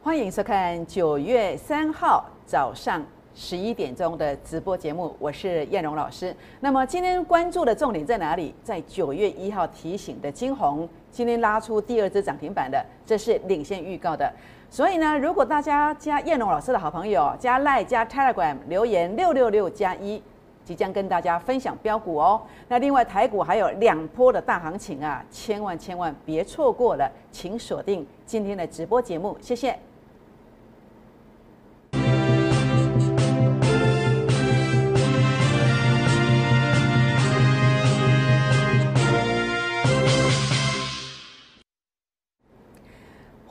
欢迎收看九月三号早上十一点钟的直播节目，我是燕荣老师。那么今天关注的重点在哪里？在九月一号提醒的金红，今天拉出第二只涨停板的，这是领先预告的。所以呢，如果大家加燕荣老师的好朋友，加 Line 加 Telegram 留言六六六加一。即将跟大家分享标股哦。那另外台股还有两波的大行情啊，千万千万别错过了，请锁定今天的直播节目，谢谢。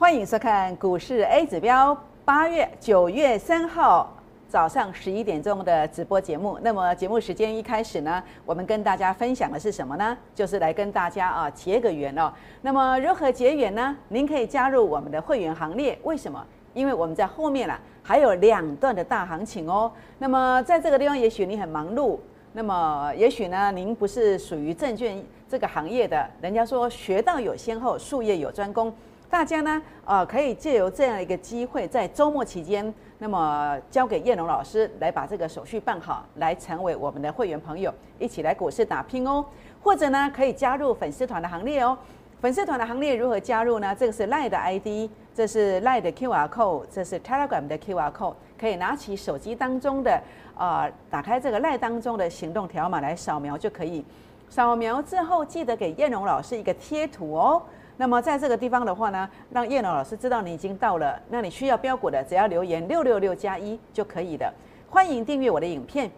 欢迎收看股市 A 指标，八月九月三号。早上十一点钟的直播节目，那么节目时间一开始呢，我们跟大家分享的是什么呢？就是来跟大家啊结个缘哦。那么如何结缘呢？您可以加入我们的会员行列。为什么？因为我们在后面啊还有两段的大行情哦。那么在这个地方，也许你很忙碌，那么也许呢，您不是属于证券这个行业的。人家说学到有先后，术业有专攻。大家呢，呃，可以借由这样一个机会，在周末期间。那么交给叶龙老师来把这个手续办好，来成为我们的会员朋友，一起来股市打拼哦。或者呢，可以加入粉丝团的行列哦。粉丝团的行列如何加入呢？这个是 Line 的 ID，这是 Line 的 QR code，这是 Telegram 的 QR code，可以拿起手机当中的呃，打开这个 Line 当中的行动条码来扫描就可以。扫描之后记得给叶龙老师一个贴图哦。那么在这个地方的话呢，让叶龙老师知道你已经到了。那你需要标股的，只要留言六六六加一就可以的。欢迎订阅我的影片，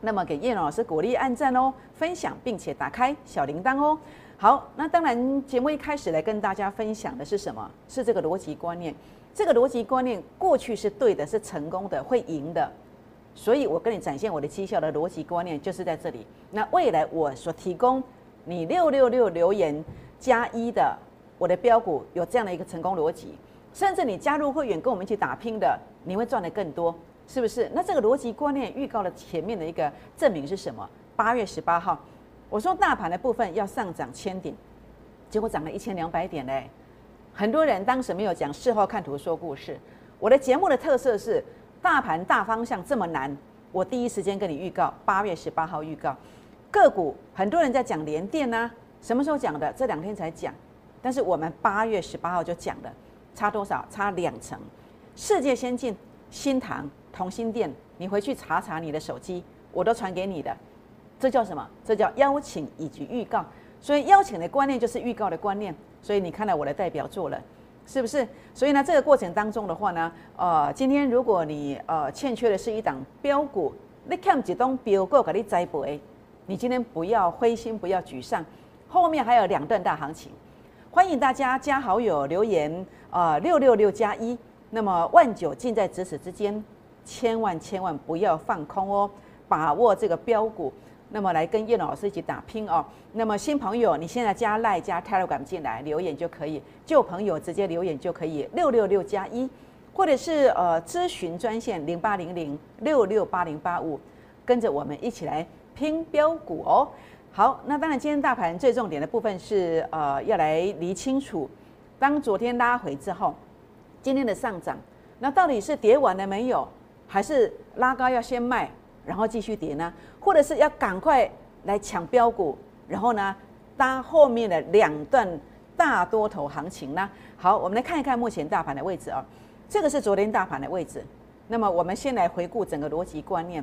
那么给叶龙老师鼓励按赞哦，分享并且打开小铃铛哦。好，那当然节目一开始来跟大家分享的是什么？是这个逻辑观念。这个逻辑观念过去是对的，是成功的，会赢的。所以我跟你展现我的绩效的逻辑观念就是在这里。那未来我所提供你六六六留言加一的。我的标股有这样的一个成功逻辑，甚至你加入会员跟我们一起打拼的，你会赚的更多，是不是？那这个逻辑观念预告了前面的一个证明是什么？八月十八号，我说大盘的部分要上涨千点，结果涨了一千两百点嘞。很多人当时没有讲，事后看图说故事。我的节目的特色是大盘大方向这么难，我第一时间跟你预告，八月十八号预告个股，很多人在讲联电呢，什么时候讲的？这两天才讲。但是我们八月十八号就讲了，差多少？差两成。世界先进、新塘、同心店，你回去查查你的手机，我都传给你的。这叫什么？这叫邀请以及预告。所以邀请的观念就是预告的观念。所以你看到我的代表作了，是不是？所以呢，这个过程当中的话呢，呃，今天如果你呃欠缺的是一档标股，你看几栋标股给你栽培，你今天不要灰心，不要沮丧，后面还有两段大行情。欢迎大家加好友留言，呃，六六六加一。那么万九近在咫尺之间，千万千万不要放空哦，把握这个标股。那么来跟叶老师一起打拼哦。那么新朋友，你现在加赖加 Telegram 进来留言就可以；旧朋友直接留言就可以，六六六加一，或者是呃咨询专线零八零零六六八零八五，跟着我们一起来拼标股哦。好，那当然，今天大盘最重点的部分是，呃，要来理清楚，当昨天拉回之后，今天的上涨，那到底是跌完了没有，还是拉高要先卖，然后继续跌呢？或者是要赶快来抢标股，然后呢，搭后面的两段大多头行情呢？好，我们来看一看目前大盘的位置啊，这个是昨天大盘的位置。那么我们先来回顾整个逻辑观念，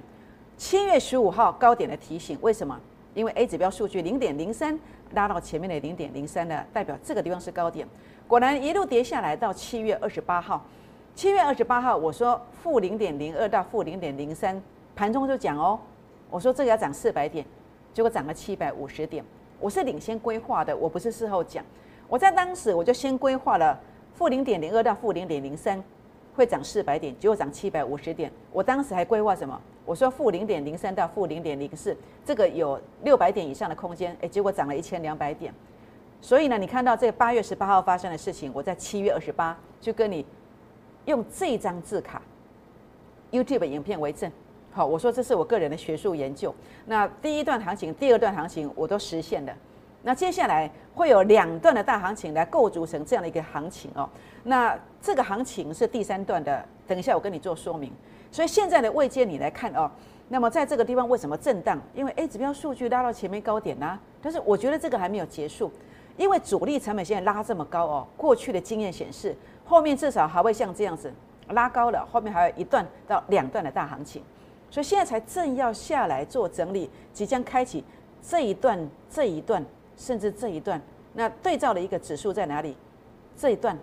七月十五号高点的提醒，为什么？因为 A 指标数据零点零三拉到前面的零点零三呢，代表这个地方是高点。果然一路跌下来到七月二十八号，七月二十八号我说负零点零二到负零点零三，盘中就讲哦，我说这个要涨四百点，结果涨了七百五十点。我是领先规划的，我不是事后讲。我在当时我就先规划了负零点零二到负零点零三会涨四百点，结果涨七百五十点。我当时还规划什么？我说负零点零三到负零点零四，这个有六百点以上的空间，哎，结果涨了一千两百点。所以呢，你看到这个八月十八号发生的事情，我在七月二十八就跟你用这张字卡 YouTube 影片为证。好，我说这是我个人的学术研究。那第一段行情、第二段行情我都实现了。那接下来会有两段的大行情来构筑成这样的一个行情哦。那这个行情是第三段的，等一下我跟你做说明。所以现在的位阶你来看哦，那么在这个地方为什么震荡？因为 A 指标数据拉到前面高点啦，但是我觉得这个还没有结束，因为主力成本现在拉这么高哦，过去的经验显示，后面至少还会像这样子拉高了，后面还有一段到两段的大行情，所以现在才正要下来做整理，即将开启这一段、这一段，甚至这一段。那对照的一个指数在哪里？这一段。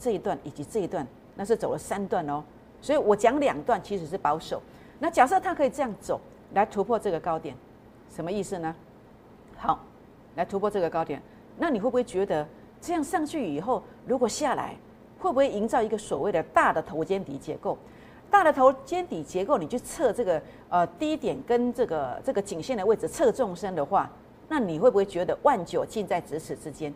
这一段以及这一段，那是走了三段哦，所以我讲两段其实是保守。那假设它可以这样走来突破这个高点，什么意思呢？好，来突破这个高点，那你会不会觉得这样上去以后，如果下来，会不会营造一个所谓的大的头肩底结构？大的头肩底结构，你去测这个呃低点跟这个这个颈线的位置测纵深的话，那你会不会觉得万九近在咫尺之间？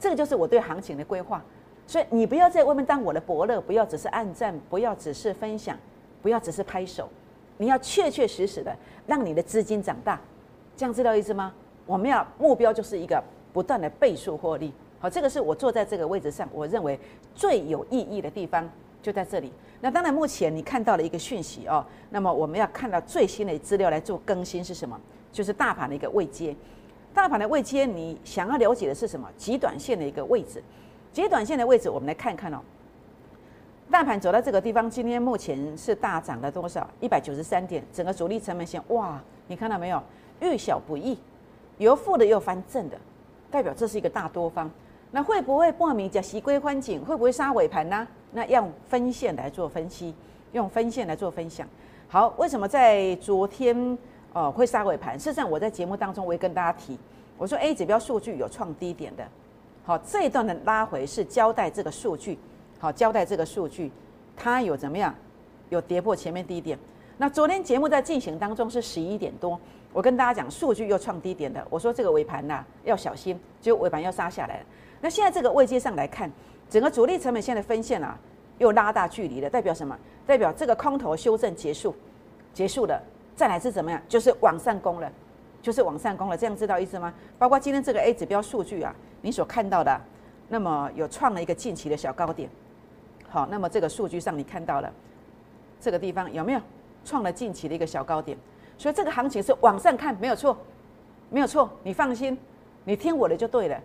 这个就是我对行情的规划。所以你不要在外面当我的伯乐，不要只是暗赞，不要只是分享，不要只是拍手，你要确确实实的让你的资金长大，这样知道意思吗？我们要目标就是一个不断的倍数获利。好，这个是我坐在这个位置上，我认为最有意义的地方就在这里。那当然，目前你看到了一个讯息哦，那么我们要看到最新的资料来做更新是什么？就是大盘的一个位阶，大盘的位阶，你想要了解的是什么？极短线的一个位置。极短线的位置，我们来看看哦。大盘走到这个地方，今天目前是大涨了多少？一百九十三点。整个主力成本线，哇，你看到没有？遇小不易，由负的又翻正的，代表这是一个大多方。那会不会破名叫习归欢景？会不会杀尾盘呢？那用分线来做分析，用分线来做分享。好，为什么在昨天哦会杀尾盘？事实上，我在节目当中我也跟大家提，我说 A 指标数据有创低点的。好，这一段的拉回是交代这个数据，好，交代这个数据，它有怎么样？有跌破前面低点。那昨天节目在进行当中是十一点多，我跟大家讲数据又创低点的，我说这个尾盘呐要小心，就尾盘要杀下来了。那现在这个位阶上来看，整个主力成本线的分线啊又拉大距离了，代表什么？代表这个空头修正结束，结束了，再来是怎么样？就是往上攻了。就是往上攻了，这样知道意思吗？包括今天这个 A 指标数据啊，你所看到的，那么有创了一个近期的小高点。好，那么这个数据上你看到了这个地方有没有创了近期的一个小高点？所以这个行情是往上看，没有错，没有错，你放心，你听我的就对了。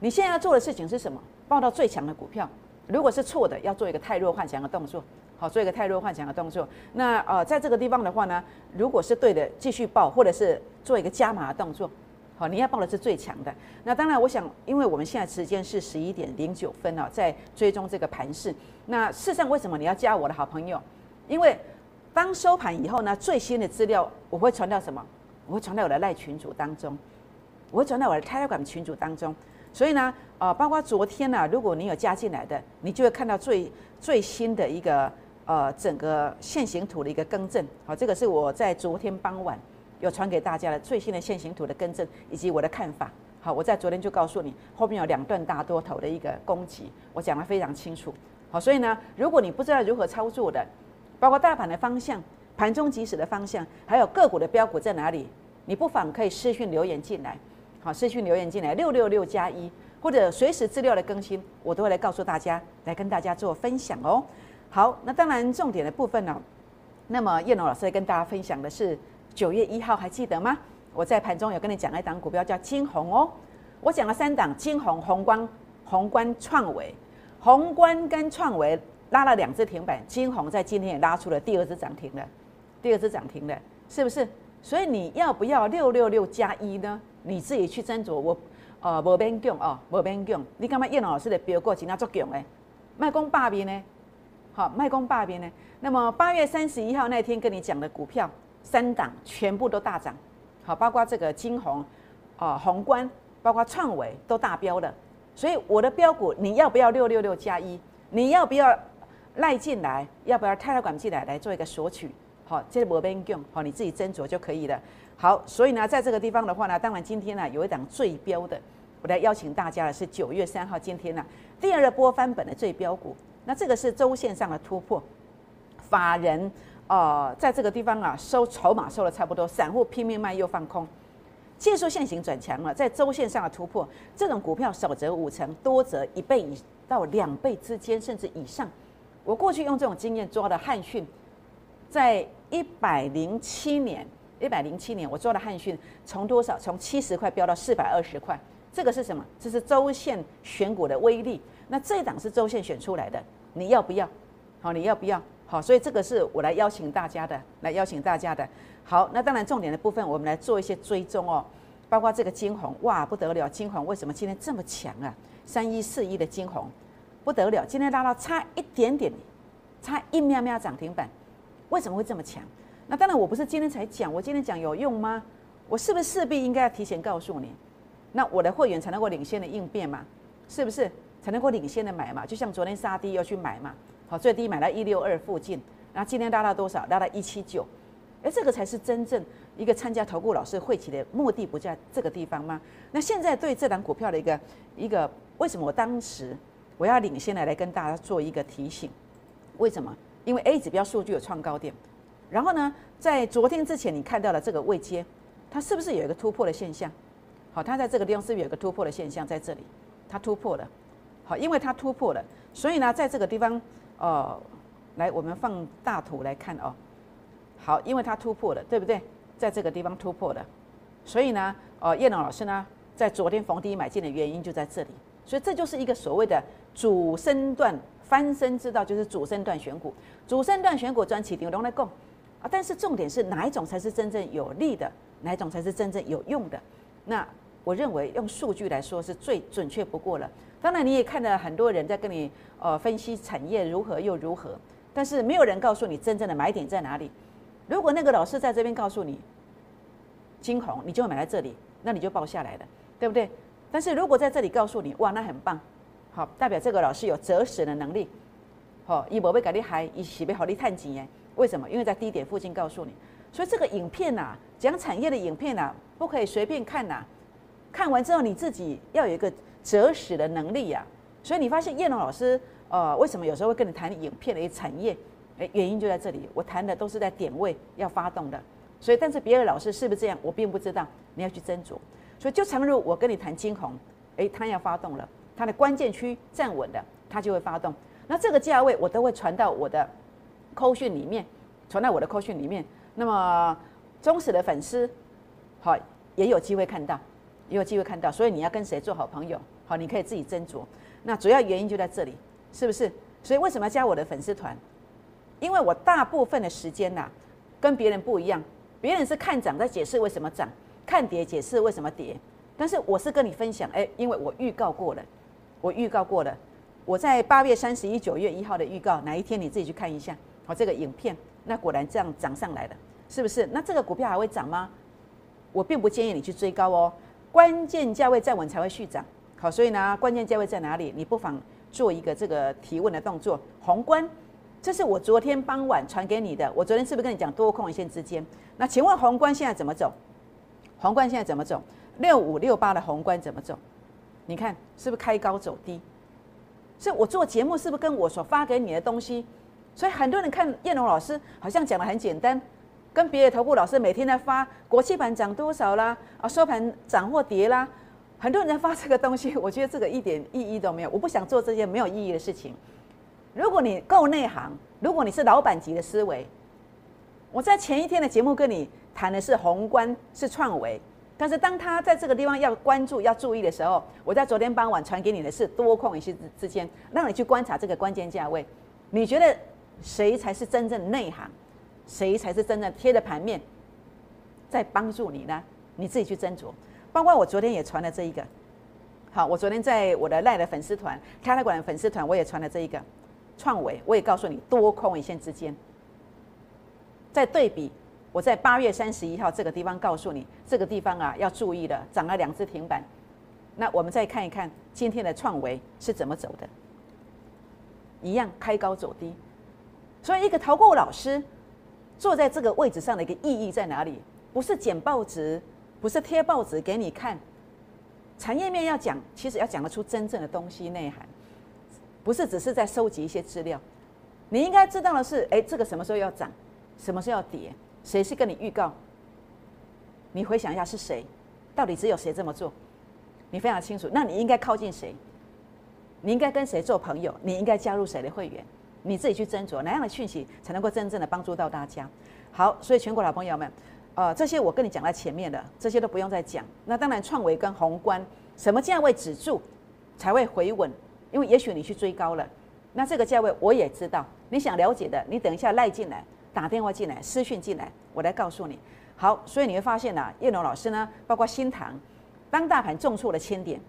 你现在要做的事情是什么？报到最强的股票。如果是错的，要做一个太弱幻想的动作。好，做一个太弱幻想的动作。那呃，在这个地方的话呢，如果是对的，继续报，或者是做一个加码的动作。好，你要报的是最强的。那当然，我想，因为我们现在时间是十一点零九分哦，在追踪这个盘势。那事实上，为什么你要加我的好朋友？因为当收盘以后呢，最新的资料我会传到什么？我会传到我的赖群组当中，我会传到我的 Telegram 群组当中。所以呢，呃，包括昨天呢，如果你有加进来的，你就会看到最最新的一个。呃，整个线形图的一个更正，好，这个是我在昨天傍晚有传给大家的最新的线形图的更正，以及我的看法。好，我在昨天就告诉你，后面有两段大多头的一个攻击，我讲得非常清楚。好，所以呢，如果你不知道如何操作的，包括大盘的方向、盘中即时的方向，还有个股的标股在哪里，你不妨可以私讯留言进来。好，私讯留言进来六六六加一，或者随时资料的更新，我都会来告诉大家，来跟大家做分享哦。好，那当然重点的部分呢，那么叶龙老师跟大家分享的是九月一号，还记得吗？我在盘中有跟你讲一档股票叫金红哦，我讲了三档金红、宏观、宏观创维，宏观跟创维拉了两只停板，金红在今天也拉出了第二只涨停了，第二只涨停了，是不是？所以你要不要六六六加一呢？你自己去斟酌。我呃，无变强哦，无变强。你干嘛叶龙老师的标过今天做强诶？卖公霸边呢？好，卖空霸边呢？那么八月三十一号那天跟你讲的股票三档全部都大涨，好，包括这个金红，啊，宏观，包括创维都大标了。所以我的标股你要不要六六六加一？你要不要赖进来？要不要泰来管进来来做一个索取？好，这是摩边用，好，你自己斟酌就可以了。好，所以呢，在这个地方的话呢，当然今天呢有一档最标的，我来邀请大家的是九月三号今天呢第二波翻本的最标股。那这个是周线上的突破，法人呃在这个地方啊收筹码收的差不多，散户拼命卖又放空，技术线型转强了，在周线上的突破，这种股票少则五成，多则一倍以到两倍之间，甚至以上。我过去用这种经验抓的汉讯，在一百零七年，一百零七年我抓的汉讯从多少？从七十块飙到四百二十块。这个是什么？这是周线选股的威力。那这一档是周线选出来的，你要不要？好，你要不要？好，所以这个是我来邀请大家的，来邀请大家的。好，那当然重点的部分，我们来做一些追踪哦，包括这个金红，哇，不得了，金红为什么今天这么强啊？三一四一的金红，不得了，今天拉到差一点点，差一喵喵涨停板，为什么会这么强？那当然我不是今天才讲，我今天讲有用吗？我是不是势必应该要提前告诉你？那我的会员才能够领先的应变嘛？是不是才能够领先的买嘛？就像昨天杀低要去买嘛？好，最低买到一六二附近，然后今天拉到多少？拉到一七九，而这个才是真正一个参加投顾老师会期的目的，不在这个地方吗？那现在对这档股票的一个一个，为什么我当时我要领先的来跟大家做一个提醒？为什么？因为 A 指标数据有创高点，然后呢，在昨天之前你看到了这个位阶，它是不是有一个突破的现象？好，它在这个地方是不是有个突破的现象在这里？它突破了，因为它突破了，所以呢，在这个地方，呃，来我们放大图来看哦。好，因为它突破了，对不对？在这个地方突破了，所以呢，呃，叶龙老师呢，在昨天逢低买进的原因就在这里，所以这就是一个所谓的主升段翻身之道，就是主升段选股，主升段选股专起牛龙来供啊。但是重点是哪一种才是真正有利的，哪一种才是真正有用的？那我认为用数据来说是最准确不过了。当然，你也看到很多人在跟你呃分析产业如何又如何，但是没有人告诉你真正的买点在哪里。如果那个老师在这边告诉你金红，你就买在这里，那你就报下来了，对不对？但是如果在这里告诉你，哇，那很棒，好，代表这个老师有择时的能力。好，伊无被给你害，伊是被好你探钱耶？为什么？因为在低点附近告诉你。所以这个影片呐，讲产业的影片呐，不可以随便看呐。看完之后，你自己要有一个择时的能力呀。所以你发现叶龙老师，呃，为什么有时候会跟你谈影片的一产业？诶，原因就在这里。我谈的都是在点位要发动的。所以，但是别的老师是不是这样，我并不知道。你要去斟酌。所以，就常如我跟你谈金红，诶，它要发动了，它的关键区站稳了，它就会发动。那这个价位我都会传到我的扣讯里面，传到我的扣讯里面。那么忠实的粉丝，好也有机会看到。有机会看到，所以你要跟谁做好朋友？好，你可以自己斟酌。那主要原因就在这里，是不是？所以为什么要加我的粉丝团？因为我大部分的时间呐，跟别人不一样。别人是看涨在解释为什么涨，看跌解释为什么跌。但是我是跟你分享，哎，因为我预告过了，我预告过了。我在八月三十一、九月一号的预告，哪一天你自己去看一下。好，这个影片，那果然这样涨上来了，是不是？那这个股票还会涨吗？我并不建议你去追高哦。关键价位站稳才会续涨，好，所以呢，关键价位在哪里？你不妨做一个这个提问的动作。宏观，这是我昨天傍晚传给你的。我昨天是不是跟你讲多空一线之间？那请问宏观现在怎么走？宏观现在怎么走？六五六八的宏观怎么走？你看是不是开高走低？是我做节目是不是跟我所发给你的东西？所以很多人看叶龙老师好像讲的很简单。跟别的头部老师每天在发国际盘涨多少啦，啊收盘涨或跌啦，很多人在发这个东西，我觉得这个一点意义都没有，我不想做这些没有意义的事情。如果你够内行，如果你是老板级的思维，我在前一天的节目跟你谈的是宏观是创维，但是当他在这个地方要关注要注意的时候，我在昨天傍晚传给你的是多空一些之间，让你去观察这个关键价位，你觉得谁才是真正内行？谁才是真正贴着盘面在帮助你呢？你自己去斟酌。包括我昨天也传了这一个，好，我昨天在我的赖的粉丝团、开了馆的粉丝团，我也传了这一个创维，我也告诉你多空一线之间，在对比，我在八月三十一号这个地方告诉你，这个地方啊要注意了，涨了两只停板。那我们再看一看今天的创维是怎么走的，一样开高走低，所以一个投顾老师。坐在这个位置上的一个意义在哪里？不是剪报纸，不是贴报纸给你看。产业面要讲，其实要讲得出真正的东西内涵，不是只是在收集一些资料。你应该知道的是，哎，这个什么时候要涨，什么时候要跌，谁是跟你预告？你回想一下是谁？到底只有谁这么做？你非常清楚，那你应该靠近谁？你应该跟谁做朋友？你应该加入谁的会员？你自己去斟酌哪样的讯息才能够真正的帮助到大家。好，所以全国老朋友们，呃，这些我跟你讲在前面的，这些都不用再讲。那当然，创维跟宏观什么价位止住才会回稳？因为也许你去追高了，那这个价位我也知道。你想了解的，你等一下赖进来，打电话进来，私讯进来，我来告诉你。好，所以你会发现呢，叶龙老师呢，包括新塘。当大盘重挫了千点，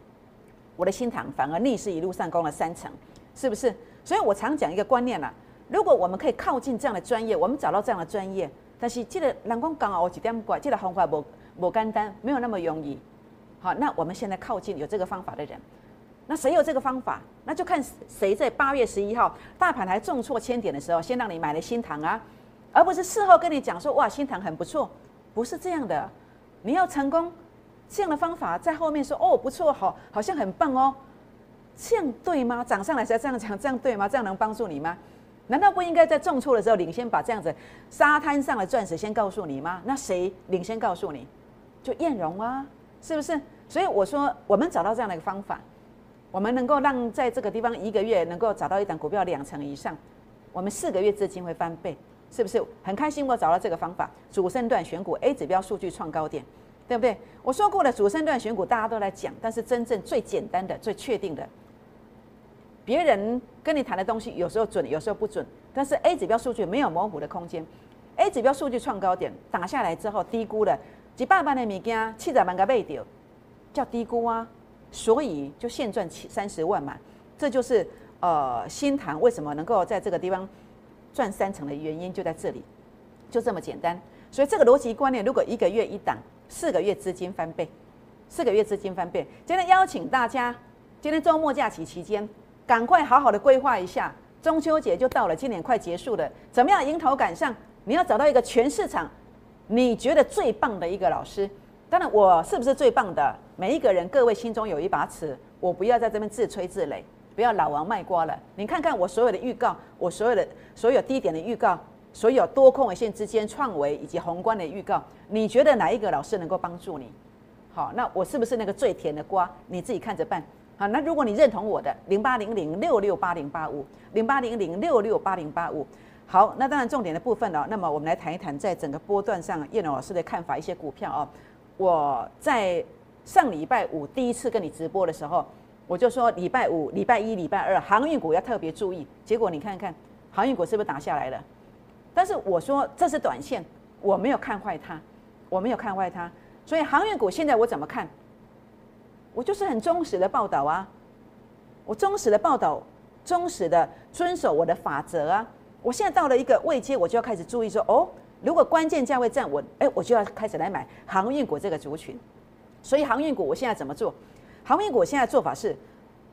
我的新塘反而逆势一路上攻了三成，是不是？所以我常讲一个观念啦，如果我们可以靠近这样的专业，我们找到这样的专业，但是记得蓝光刚好几点怪，记得红花不不干单，没有那么容易。好，那我们现在靠近有这个方法的人，那谁有这个方法？那就看谁在八月十一号大盘还重挫千点的时候，先让你买了新塘啊，而不是事后跟你讲说哇新塘很不错，不是这样的，你要成功。这样的方法在后面说哦不错好好像很棒哦，这样对吗？涨上来才这样讲，这样对吗？这样能帮助你吗？难道不应该在重挫的时候领先把这样子沙滩上的钻石先告诉你吗？那谁领先告诉你？就艳荣啊，是不是？所以我说我们找到这样的一个方法，我们能够让在这个地方一个月能够找到一档股票两成以上，我们四个月资金会翻倍，是不是？很开心我找到这个方法，主升段选股 A 指标数据创高点。对不对？我说过了，主升段选股大家都来讲，但是真正最简单的、最确定的，别人跟你谈的东西有时候准，有时候不准。但是 A 指标数据没有模糊的空间，A 指标数据创高点打下来之后低估了几百万的物件，七十万个卖掉，叫低估啊，所以就现赚七三十万嘛。这就是呃新塘为什么能够在这个地方赚三成的原因就在这里，就这么简单。所以这个逻辑观念，如果一个月一档。四个月资金翻倍，四个月资金翻倍。今天邀请大家，今天周末假期期间，赶快好好的规划一下。中秋节就到了，今年快结束了，怎么样迎头赶上？你要找到一个全市场你觉得最棒的一个老师。当然，我是不是最棒的？每一个人，各位心中有一把尺，我不要在这边自吹自擂，不要老王卖瓜了。你看看我所有的预告，我所有的所有低点的预告。所有多空线之间创维以及宏观的预告，你觉得哪一个老师能够帮助你？好，那我是不是那个最甜的瓜？你自己看着办。好，那如果你认同我的零八零零六六八零八五零八零零六六八零八五，好，那当然重点的部分哦。那么我们来谈一谈，在整个波段上，叶龙老师的看法，一些股票哦。我在上礼拜五第一次跟你直播的时候，我就说礼拜五、礼拜一、礼拜二航运股要特别注意。结果你看看，航运股是不是打下来了？但是我说这是短线，我没有看坏它，我没有看坏它，所以航运股现在我怎么看？我就是很忠实的报道啊，我忠实的报道，忠实的遵守我的法则啊。我现在到了一个位阶，我就要开始注意说，哦，如果关键价位站稳，哎，我就要开始来买航运股这个族群。所以航运股我现在怎么做？航运股现在做法是，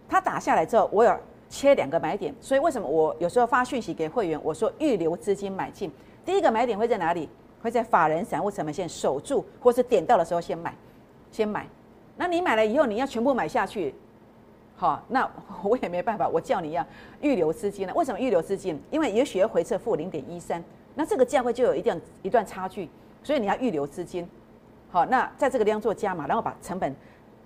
它打下来之后，我有。切两个买点，所以为什么我有时候发讯息给会员，我说预留资金买进。第一个买点会在哪里？会在法人散户成本线守住，或是点到的时候先买，先买。那你买了以后，你要全部买下去，好，那 我也没办法，我叫你要预留资金了。为什么预留资金？因为也许要回撤负零点一三，那这个价位就有一定一段差距，所以你要预留资金。好，那在这个地方做加码，然后把成本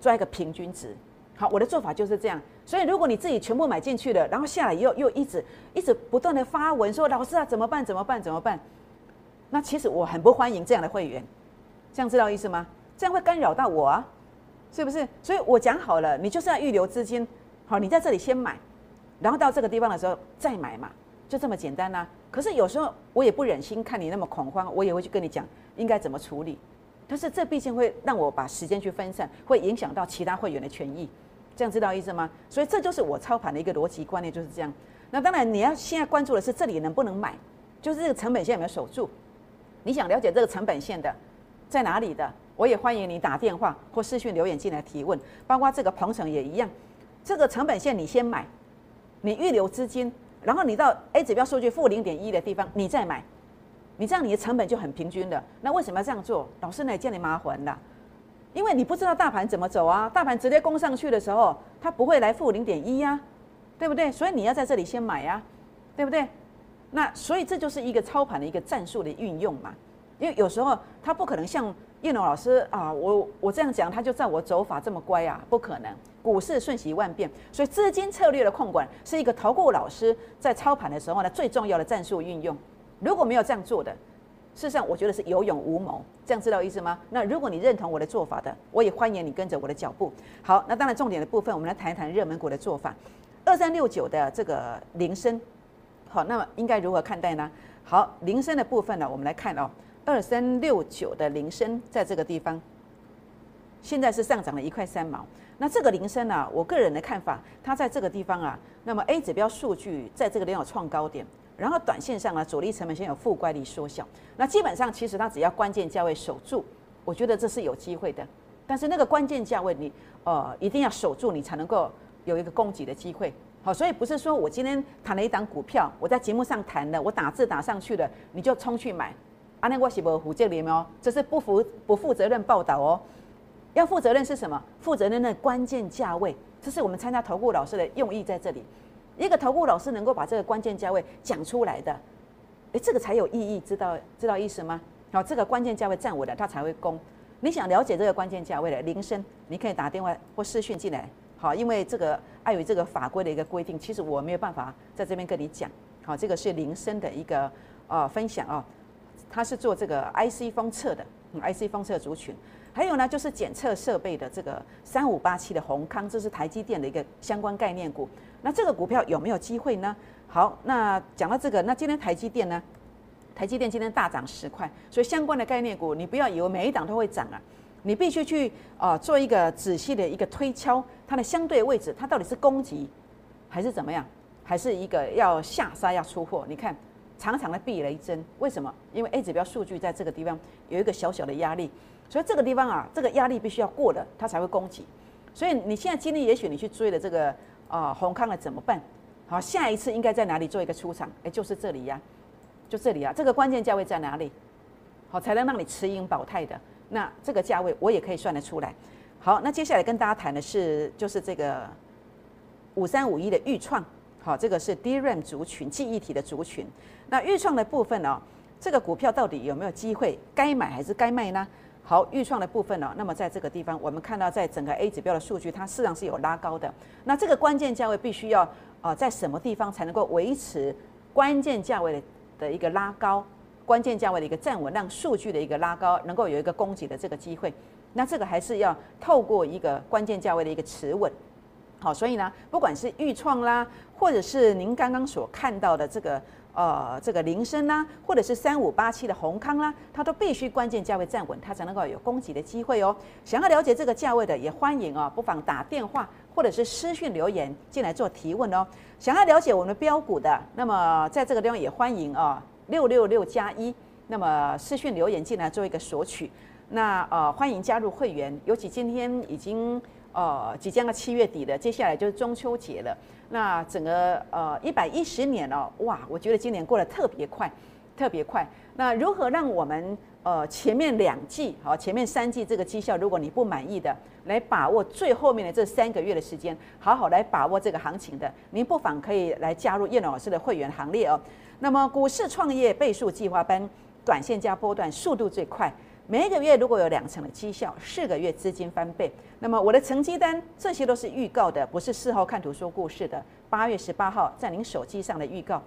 抓一个平均值。好，我的做法就是这样。所以，如果你自己全部买进去了，然后下来又又一直一直不断的发文说：“老师啊，怎么办？怎么办？怎么办？”那其实我很不欢迎这样的会员，这样知道意思吗？这样会干扰到我啊，是不是？所以我讲好了，你就是要预留资金。好，你在这里先买，然后到这个地方的时候再买嘛，就这么简单呐。可是有时候我也不忍心看你那么恐慌，我也会去跟你讲应该怎么处理。但是这毕竟会让我把时间去分散，会影响到其他会员的权益。这样知道意思吗？所以这就是我操盘的一个逻辑观念，就是这样。那当然，你要现在关注的是这里能不能买，就是这个成本线有没有守住。你想了解这个成本线的在哪里的，我也欢迎你打电话或私讯留言进来提问。包括这个鹏程也一样，这个成本线你先买，你预留资金，然后你到 A 指标数据负零点一的地方你再买，你这样你的成本就很平均的。那为什么要这样做？老师呢，叫你麻烦了。因为你不知道大盘怎么走啊，大盘直接攻上去的时候，它不会来负零点一呀，对不对？所以你要在这里先买呀，对不对？那所以这就是一个操盘的一个战术的运用嘛。因为有时候它不可能像叶龙老师啊，我我这样讲，他就照我走法这么乖啊？不可能，股市瞬息万变，所以资金策略的控管是一个投顾老师在操盘的时候呢最重要的战术运用。如果没有这样做的，事实上我觉得是有勇无谋，这样知道意思吗？那如果你认同我的做法的，我也欢迎你跟着我的脚步。好，那当然重点的部分，我们来谈一谈热门股的做法。二三六九的这个铃声，好，那么应该如何看待呢？好，铃声的部分呢，我们来看哦。二三六九的铃声在这个地方，现在是上涨了一块三毛。那这个铃声呢，我个人的看法，它在这个地方啊，那么 A 指标数据在这个地方有创高点，然后短线上呢，主力成本线有负乖离缩小。那基本上其实它只要关键价位守住，我觉得这是有机会的。但是那个关键价位你呃一定要守住，你才能够有一个攻击的机会。好，所以不是说我今天谈了一档股票，我在节目上谈的，我打字打上去了，你就冲去买。阿内沃西伯胡这里哦，这是不负不负责任报道哦。要负责任是什么？负责任的关键价位，这是我们参加投顾老师的用意在这里。一个投顾老师能够把这个关键价位讲出来的，哎，这个才有意义，知道知道意思吗？好，这个关键价位站稳了，他才会攻。你想了解这个关键价位的铃声，你可以打电话或视讯进来。好，因为这个碍于这个法规的一个规定，其实我没有办法在这边跟你讲。好，这个是铃声的一个呃分享啊。它是做这个 IC 封测的，IC 封测族群，还有呢就是检测设备的这个三五八七的宏康，这是台积电的一个相关概念股。那这个股票有没有机会呢？好，那讲到这个，那今天台积电呢？台积电今天大涨十块，所以相关的概念股，你不要以为每一档都会涨啊，你必须去啊做一个仔细的一个推敲，它的相对位置，它到底是攻击还是怎么样，还是一个要下杀要出货？你看。长长的避雷针，为什么？因为 A 指标数据在这个地方有一个小小的压力，所以这个地方啊，这个压力必须要过了，它才会攻击。所以你现在今天也许你去追了这个啊宏康了怎么办？好，下一次应该在哪里做一个出场？哎，就是这里呀，就这里啊，这个关键价位在哪里？好，才能让你持盈保泰的。那这个价位我也可以算得出来。好，那接下来跟大家谈的是，就是这个五三五一的预创。好，这个是 DRAM 族群记忆体的族群。那预创的部分呢？这个股票到底有没有机会？该买还是该卖呢？好，预创的部分呢？那么在这个地方，我们看到在整个 A 指标的数据，它市场是有拉高的。那这个关键价位必须要啊，在什么地方才能够维持关键价位的的一个拉高？关键价位的一个站稳，让数据的一个拉高能够有一个供给的这个机会。那这个还是要透过一个关键价位的一个持稳。好，所以呢，不管是预创啦，或者是您刚刚所看到的这个呃这个铃声啦，或者是三五八七的宏康啦，它都必须关键价位站稳，它才能够有攻击的机会哦。想要了解这个价位的，也欢迎哦，不妨打电话或者是私讯留言进来做提问哦。想要了解我们的标股的，那么在这个地方也欢迎哦，六六六加一，那么私讯留言进来做一个索取。那呃欢迎加入会员，尤其今天已经。呃，即将要七月底的，接下来就是中秋节了。那整个呃一百一十年哦，哇，我觉得今年过得特别快，特别快。那如何让我们呃前面两季好，前面三季这个绩效，如果你不满意的，来把握最后面的这三个月的时间，好好来把握这个行情的，您不妨可以来加入叶老师的会员行列哦。那么股市创业倍数计划班，短线加波段，速度最快。每一个月如果有两成的绩效，四个月资金翻倍。那么我的成绩单，这些都是预告的，不是事后看图说故事的。八月十八号在您手机上的预告，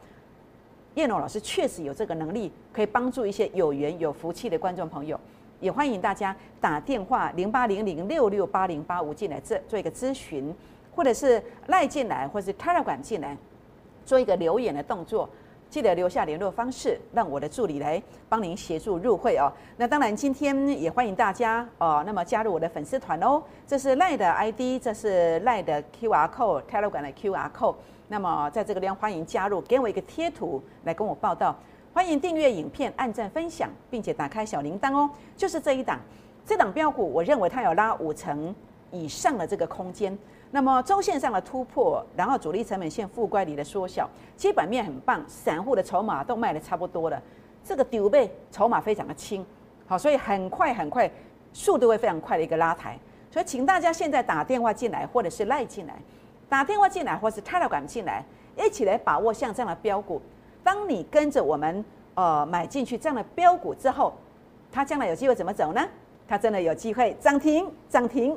叶龙老师确实有这个能力，可以帮助一些有缘有福气的观众朋友。也欢迎大家打电话零八零零六六八零八五进来这做一个咨询，或者是赖进来，或者是 Telegram 进来做一个留言的动作。记得留下联络方式，让我的助理来帮您协助入会哦。那当然，今天也欢迎大家哦，那么加入我的粉丝团哦。这是赖的 ID，这是赖的 QR code，Telegram 的 QR code。那么在这个地方欢迎加入，给我一个贴图来跟我报道。欢迎订阅影片、按赞、分享，并且打开小铃铛哦。就是这一档，这档标股，我认为它有拉五成以上的这个空间。那么周线上的突破，然后主力成本线负乖离的缩小，基本面很棒，散户的筹码都卖的差不多了，这个丢背筹码非常的轻，好，所以很快很快，速度会非常快的一个拉抬，所以请大家现在打电话进来，或者是赖进来，打电话进来，或是 Telegram 进来，一起来把握像这样的标股。当你跟着我们呃买进去这样的标股之后，它将来有机会怎么走呢？它真的有机会涨停，涨停